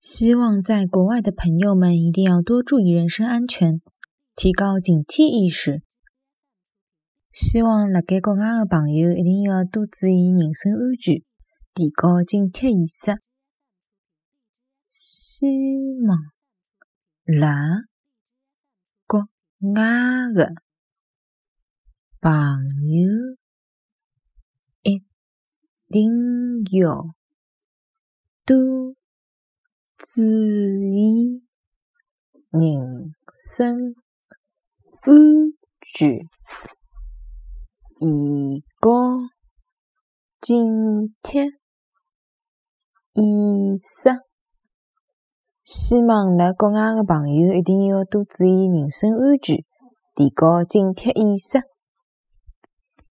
希望在国外的朋友们一定要多注意人身安全，提高警惕意识。希望辣盖国外的朋友一定要多注意人身安全，提高警惕意识。希望辣国外的朋友一定要注意人身安全，提高警惕意识。希望辣国外的朋友一定要多注意人身安全，提高警惕意识。